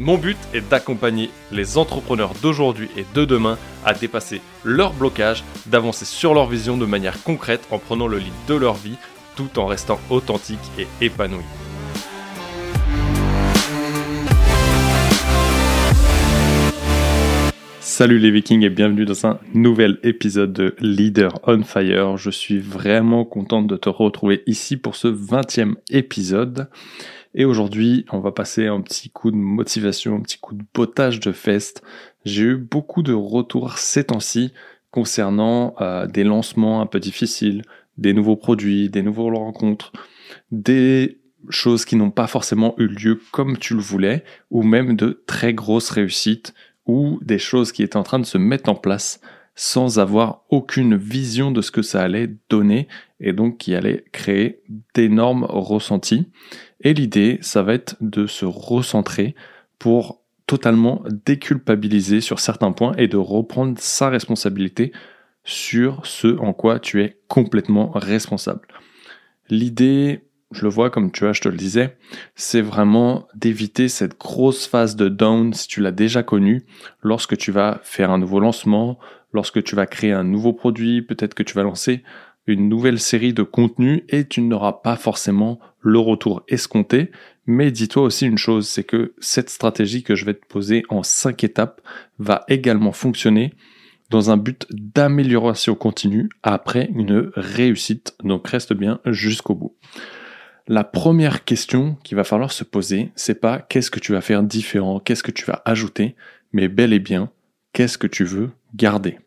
Mon but est d'accompagner les entrepreneurs d'aujourd'hui et de demain à dépasser leurs blocages, d'avancer sur leur vision de manière concrète en prenant le lead de leur vie tout en restant authentique et épanoui. Salut les vikings et bienvenue dans un nouvel épisode de Leader on Fire. Je suis vraiment contente de te retrouver ici pour ce 20e épisode. Et aujourd'hui, on va passer un petit coup de motivation, un petit coup de potage de fest. J'ai eu beaucoup de retours ces temps-ci concernant euh, des lancements un peu difficiles, des nouveaux produits, des nouvelles rencontres, des choses qui n'ont pas forcément eu lieu comme tu le voulais, ou même de très grosses réussites, ou des choses qui étaient en train de se mettre en place sans avoir aucune vision de ce que ça allait donner et donc qui allait créer d'énormes ressentis. Et l'idée, ça va être de se recentrer pour totalement déculpabiliser sur certains points et de reprendre sa responsabilité sur ce en quoi tu es complètement responsable. L'idée, je le vois comme tu vois, je te le disais, c'est vraiment d'éviter cette grosse phase de down si tu l'as déjà connue lorsque tu vas faire un nouveau lancement, lorsque tu vas créer un nouveau produit, peut-être que tu vas lancer une nouvelle série de contenus et tu n'auras pas forcément le retour escompté. Mais dis-toi aussi une chose, c'est que cette stratégie que je vais te poser en cinq étapes va également fonctionner dans un but d'amélioration continue après une réussite. Donc reste bien jusqu'au bout. La première question qu'il va falloir se poser, c'est pas qu'est-ce que tu vas faire différent, qu'est-ce que tu vas ajouter, mais bel et bien qu'est-ce que tu veux garder?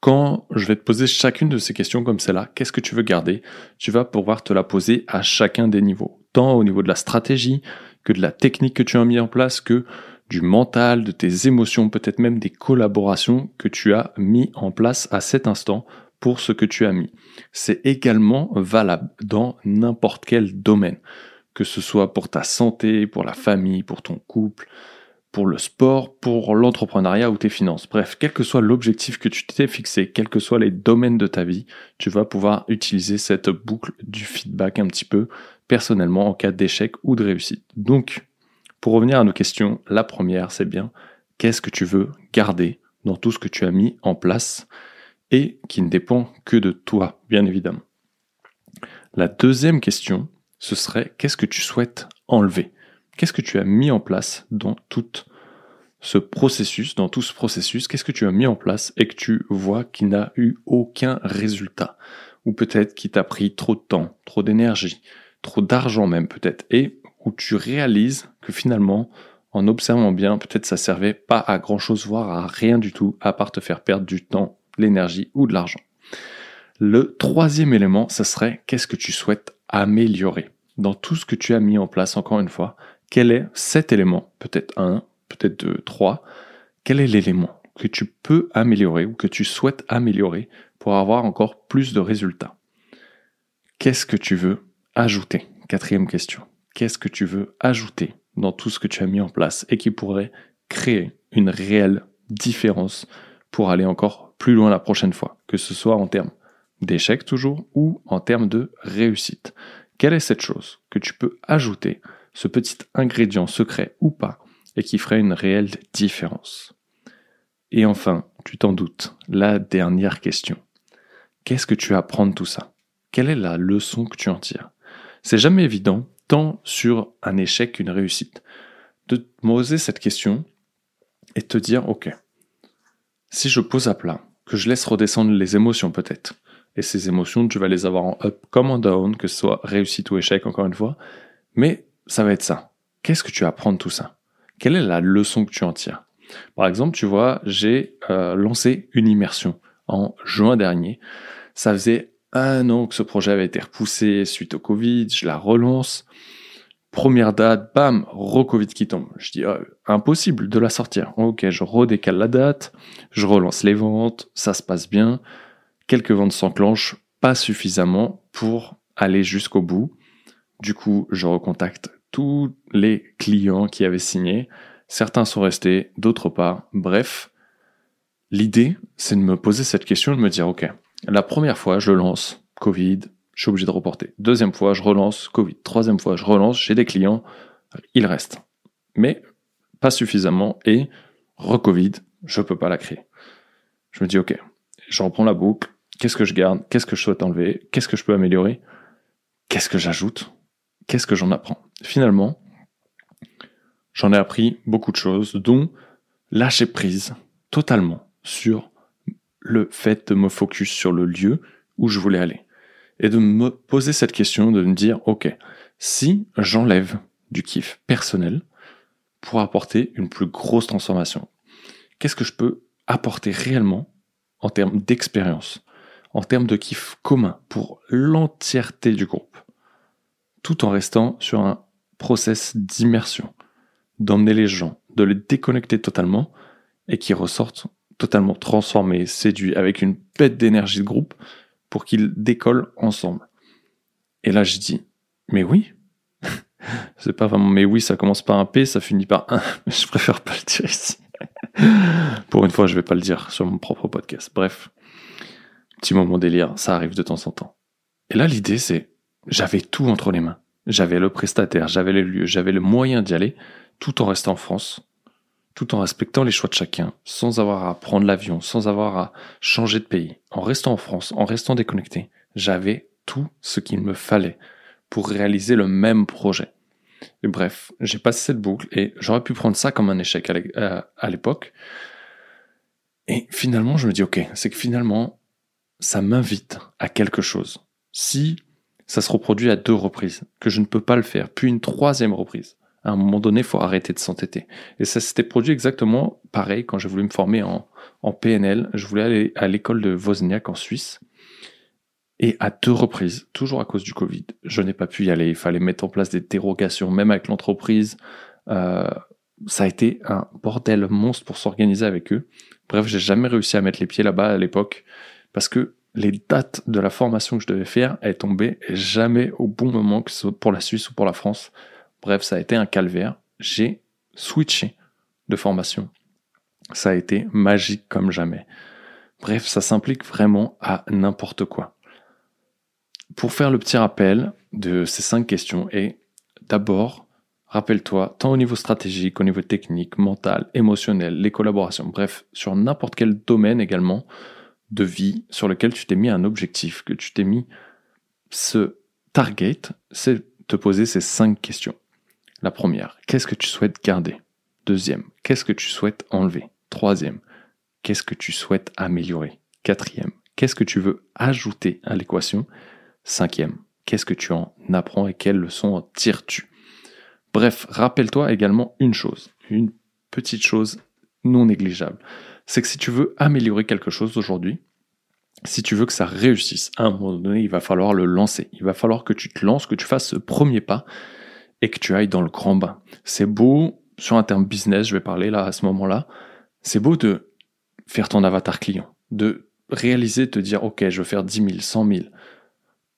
Quand je vais te poser chacune de ces questions comme celle-là, qu'est-ce que tu veux garder? Tu vas pouvoir te la poser à chacun des niveaux, tant au niveau de la stratégie que de la technique que tu as mis en place, que du mental, de tes émotions, peut-être même des collaborations que tu as mis en place à cet instant pour ce que tu as mis. C'est également valable dans n'importe quel domaine, que ce soit pour ta santé, pour la famille, pour ton couple, pour le sport, pour l'entrepreneuriat ou tes finances. Bref, quel que soit l'objectif que tu t'es fixé, quels que soient les domaines de ta vie, tu vas pouvoir utiliser cette boucle du feedback un petit peu personnellement en cas d'échec ou de réussite. Donc, pour revenir à nos questions, la première, c'est bien qu'est-ce que tu veux garder dans tout ce que tu as mis en place et qui ne dépend que de toi, bien évidemment. La deuxième question, ce serait qu'est-ce que tu souhaites enlever? Qu'est-ce que tu as mis en place dans tout ce processus, dans tout ce processus, qu'est-ce que tu as mis en place et que tu vois qui n'a eu aucun résultat? Ou peut-être qui t'a pris trop de temps, trop d'énergie, trop d'argent même peut-être, et où tu réalises que finalement, en observant bien, peut-être ça servait pas à grand chose, voire à rien du tout, à part te faire perdre du temps, l'énergie ou de l'argent. Le troisième élément, ce serait qu'est-ce que tu souhaites améliorer? Dans tout ce que tu as mis en place, encore une fois, quel est cet élément, peut-être un, peut-être deux, trois, quel est l'élément que tu peux améliorer ou que tu souhaites améliorer pour avoir encore plus de résultats? Qu'est-ce que tu veux ajouter? Quatrième question. Qu'est-ce que tu veux ajouter dans tout ce que tu as mis en place et qui pourrait créer une réelle différence pour aller encore plus loin la prochaine fois, que ce soit en termes d'échec toujours ou en termes de réussite? Quelle est cette chose que tu peux ajouter ce petit ingrédient secret ou pas, et qui ferait une réelle différence. Et enfin, tu t'en doutes, la dernière question. Qu'est-ce que tu apprends de tout ça? Quelle est la leçon que tu en tires? C'est jamais évident, tant sur un échec qu'une réussite, de te poser cette question et te dire, ok, si je pose à plat, que je laisse redescendre les émotions peut-être, et ces émotions, tu vas les avoir en up comme en down, que ce soit réussite ou échec encore une fois, mais ça va être ça. Qu'est-ce que tu apprends de tout ça? Quelle est la leçon que tu en tires? Par exemple, tu vois, j'ai euh, lancé une immersion en juin dernier. Ça faisait un an que ce projet avait été repoussé suite au Covid, je la relance. Première date, bam, re-Covid qui tombe. Je dis, ah, impossible de la sortir. Ok, je redécale la date, je relance les ventes, ça se passe bien. Quelques ventes s'enclenchent, pas suffisamment pour aller jusqu'au bout. Du coup, je recontacte tous les clients qui avaient signé. Certains sont restés, d'autres pas. Bref, l'idée, c'est de me poser cette question, de me dire, ok, la première fois, je lance Covid, je suis obligé de reporter. Deuxième fois, je relance Covid. Troisième fois, je relance, j'ai des clients, il reste. Mais pas suffisamment et re-Covid, je peux pas la créer. Je me dis, ok, je reprends la boucle, qu'est-ce que je garde, qu'est-ce que je souhaite enlever, qu'est-ce que je peux améliorer, qu'est-ce que j'ajoute, qu'est-ce que j'en apprends? Finalement, j'en ai appris beaucoup de choses, dont lâcher prise totalement sur le fait de me focus sur le lieu où je voulais aller et de me poser cette question, de me dire, ok, si j'enlève du kiff personnel pour apporter une plus grosse transformation, qu'est-ce que je peux apporter réellement en termes d'expérience, en termes de kiff commun pour l'entièreté du groupe, tout en restant sur un process d'immersion, d'emmener les gens, de les déconnecter totalement et qui ressortent totalement transformés, séduits, avec une bête d'énergie de groupe pour qu'ils décollent ensemble. Et là, je dis, mais oui. c'est pas vraiment, mais oui, ça commence par un P, ça finit par un. je préfère pas le dire ici. pour une fois, je vais pas le dire sur mon propre podcast. Bref, petit moment délire, ça arrive de temps en temps. Et là, l'idée, c'est, j'avais tout entre les mains. J'avais le prestataire, j'avais les lieux, j'avais le moyen d'y aller, tout en restant en France, tout en respectant les choix de chacun, sans avoir à prendre l'avion, sans avoir à changer de pays, en restant en France, en restant déconnecté, j'avais tout ce qu'il me fallait pour réaliser le même projet. Et bref, j'ai passé cette boucle et j'aurais pu prendre ça comme un échec à l'époque. Et finalement, je me dis, ok, c'est que finalement, ça m'invite à quelque chose. Si ça se reproduit à deux reprises, que je ne peux pas le faire, puis une troisième reprise, à un moment donné, il faut arrêter de s'entêter. Et ça s'était produit exactement pareil quand j'ai voulu me former en, PNL. Je voulais aller à l'école de Wozniak en Suisse. Et à deux reprises, toujours à cause du Covid, je n'ai pas pu y aller. Il fallait mettre en place des dérogations, même avec l'entreprise. Euh, ça a été un bordel monstre pour s'organiser avec eux. Bref, j'ai jamais réussi à mettre les pieds là-bas à l'époque parce que les dates de la formation que je devais faire, elles tombaient jamais au bon moment, que ce soit pour la Suisse ou pour la France. Bref, ça a été un calvaire. J'ai switché de formation. Ça a été magique comme jamais. Bref, ça s'implique vraiment à n'importe quoi. Pour faire le petit rappel de ces cinq questions, et d'abord, rappelle-toi, tant au niveau stratégique, au niveau technique, mental, émotionnel, les collaborations, bref, sur n'importe quel domaine également de vie sur lequel tu t'es mis un objectif, que tu t'es mis ce target, c'est te poser ces cinq questions. La première, qu'est-ce que tu souhaites garder? Deuxième, qu'est-ce que tu souhaites enlever? Troisième, qu'est-ce que tu souhaites améliorer? Quatrième, qu'est-ce que tu veux ajouter à l'équation? Cinquième, qu'est-ce que tu en apprends et quelles leçons en tires-tu? Bref, rappelle-toi également une chose, une petite chose non négligeable. C'est que si tu veux améliorer quelque chose aujourd'hui, si tu veux que ça réussisse, à un moment donné, il va falloir le lancer. Il va falloir que tu te lances, que tu fasses ce premier pas et que tu ailles dans le grand bain. C'est beau, sur un terme business, je vais parler là à ce moment-là, c'est beau de faire ton avatar client, de réaliser, de te dire, ok, je veux faire 10 000, 100 000,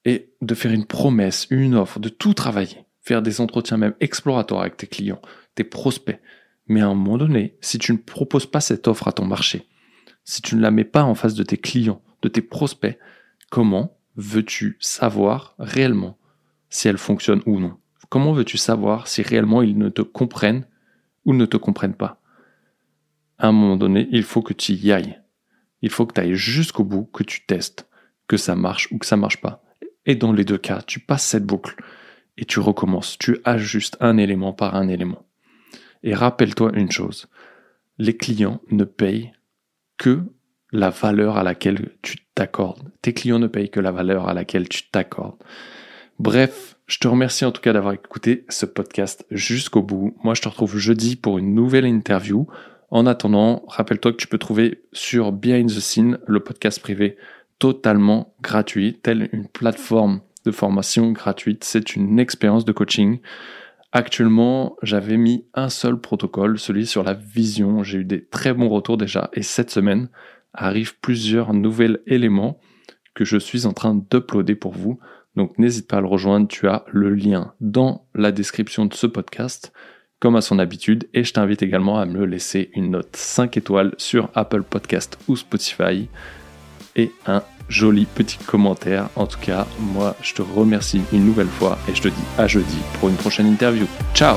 et de faire une promesse, une offre, de tout travailler, faire des entretiens même exploratoires avec tes clients, tes prospects. Mais à un moment donné, si tu ne proposes pas cette offre à ton marché, si tu ne la mets pas en face de tes clients, de tes prospects, comment veux-tu savoir réellement si elle fonctionne ou non? Comment veux-tu savoir si réellement ils ne te comprennent ou ne te comprennent pas? À un moment donné, il faut que tu y ailles. Il faut que tu ailles jusqu'au bout, que tu testes, que ça marche ou que ça marche pas. Et dans les deux cas, tu passes cette boucle et tu recommences. Tu ajustes un élément par un élément. Et rappelle-toi une chose, les clients ne payent que la valeur à laquelle tu t'accordes. Tes clients ne payent que la valeur à laquelle tu t'accordes. Bref, je te remercie en tout cas d'avoir écouté ce podcast jusqu'au bout. Moi, je te retrouve jeudi pour une nouvelle interview. En attendant, rappelle-toi que tu peux trouver sur Behind the Scene le podcast privé totalement gratuit, telle une plateforme de formation gratuite. C'est une expérience de coaching Actuellement, j'avais mis un seul protocole, celui sur la vision. J'ai eu des très bons retours déjà et cette semaine arrivent plusieurs nouveaux éléments que je suis en train d'uploader pour vous. Donc n'hésite pas à le rejoindre, tu as le lien dans la description de ce podcast comme à son habitude et je t'invite également à me laisser une note 5 étoiles sur Apple Podcast ou Spotify et un joli petit commentaire. En tout cas, moi, je te remercie une nouvelle fois et je te dis à jeudi pour une prochaine interview. Ciao